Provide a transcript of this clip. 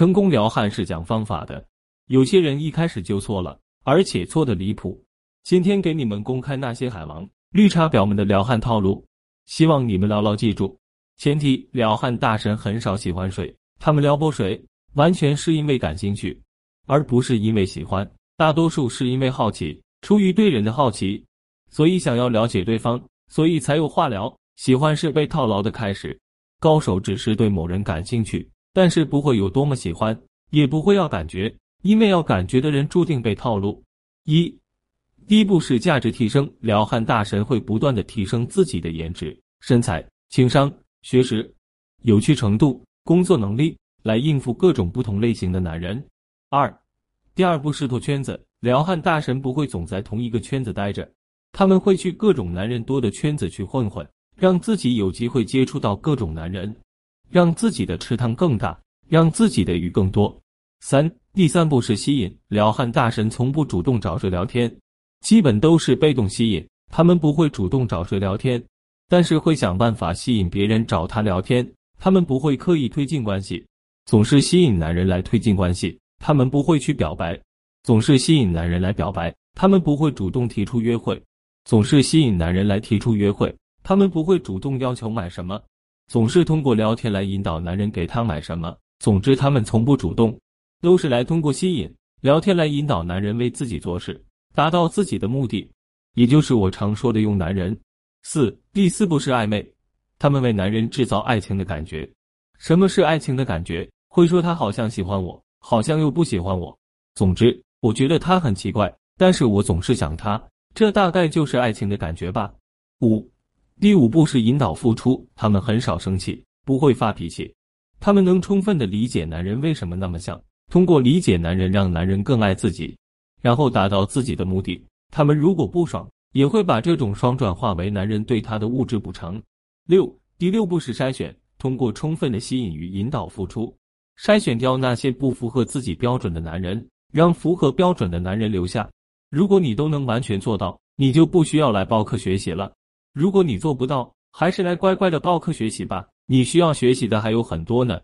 成功撩汉是讲方法的，有些人一开始就错了，而且错的离谱。今天给你们公开那些海王、绿茶婊们的撩汉套路，希望你们牢牢记住。前提：撩汉大神很少喜欢水，他们撩拨水完全是因为感兴趣，而不是因为喜欢。大多数是因为好奇，出于对人的好奇，所以想要了解对方，所以才有话聊。喜欢是被套牢的开始，高手只是对某人感兴趣。但是不会有多么喜欢，也不会要感觉，因为要感觉的人注定被套路。一，第一步是价值提升，撩汉大神会不断的提升自己的颜值、身材、情商、学识、有趣程度、工作能力，来应付各种不同类型的男人。二，第二步是拓圈子，撩汉大神不会总在同一个圈子待着，他们会去各种男人多的圈子去混混，让自己有机会接触到各种男人。让自己的池塘更大，让自己的鱼更多。三，第三步是吸引。撩汉大神从不主动找谁聊天，基本都是被动吸引。他们不会主动找谁聊天，但是会想办法吸引别人找他聊天。他们不会刻意推进关系，总是吸引男人来推进关系。他们不会去表白，总是吸引男人来表白。他们不会主动提出约会，总是吸引男人来提出约会。他们不会主动要求买什么。总是通过聊天来引导男人给他买什么。总之，他们从不主动，都是来通过吸引聊天来引导男人为自己做事，达到自己的目的，也就是我常说的用男人。四第四步是暧昧，他们为男人制造爱情的感觉。什么是爱情的感觉？会说他好像喜欢我，好像又不喜欢我。总之，我觉得他很奇怪，但是我总是想他，这大概就是爱情的感觉吧。五。第五步是引导付出，他们很少生气，不会发脾气，他们能充分的理解男人为什么那么想，通过理解男人让男人更爱自己，然后达到自己的目的。他们如果不爽，也会把这种爽转化为男人对他的物质补偿。六，第六步是筛选，通过充分的吸引与引导付出，筛选掉那些不符合自己标准的男人，让符合标准的男人留下。如果你都能完全做到，你就不需要来报课学习了。如果你做不到，还是来乖乖的报课学习吧。你需要学习的还有很多呢。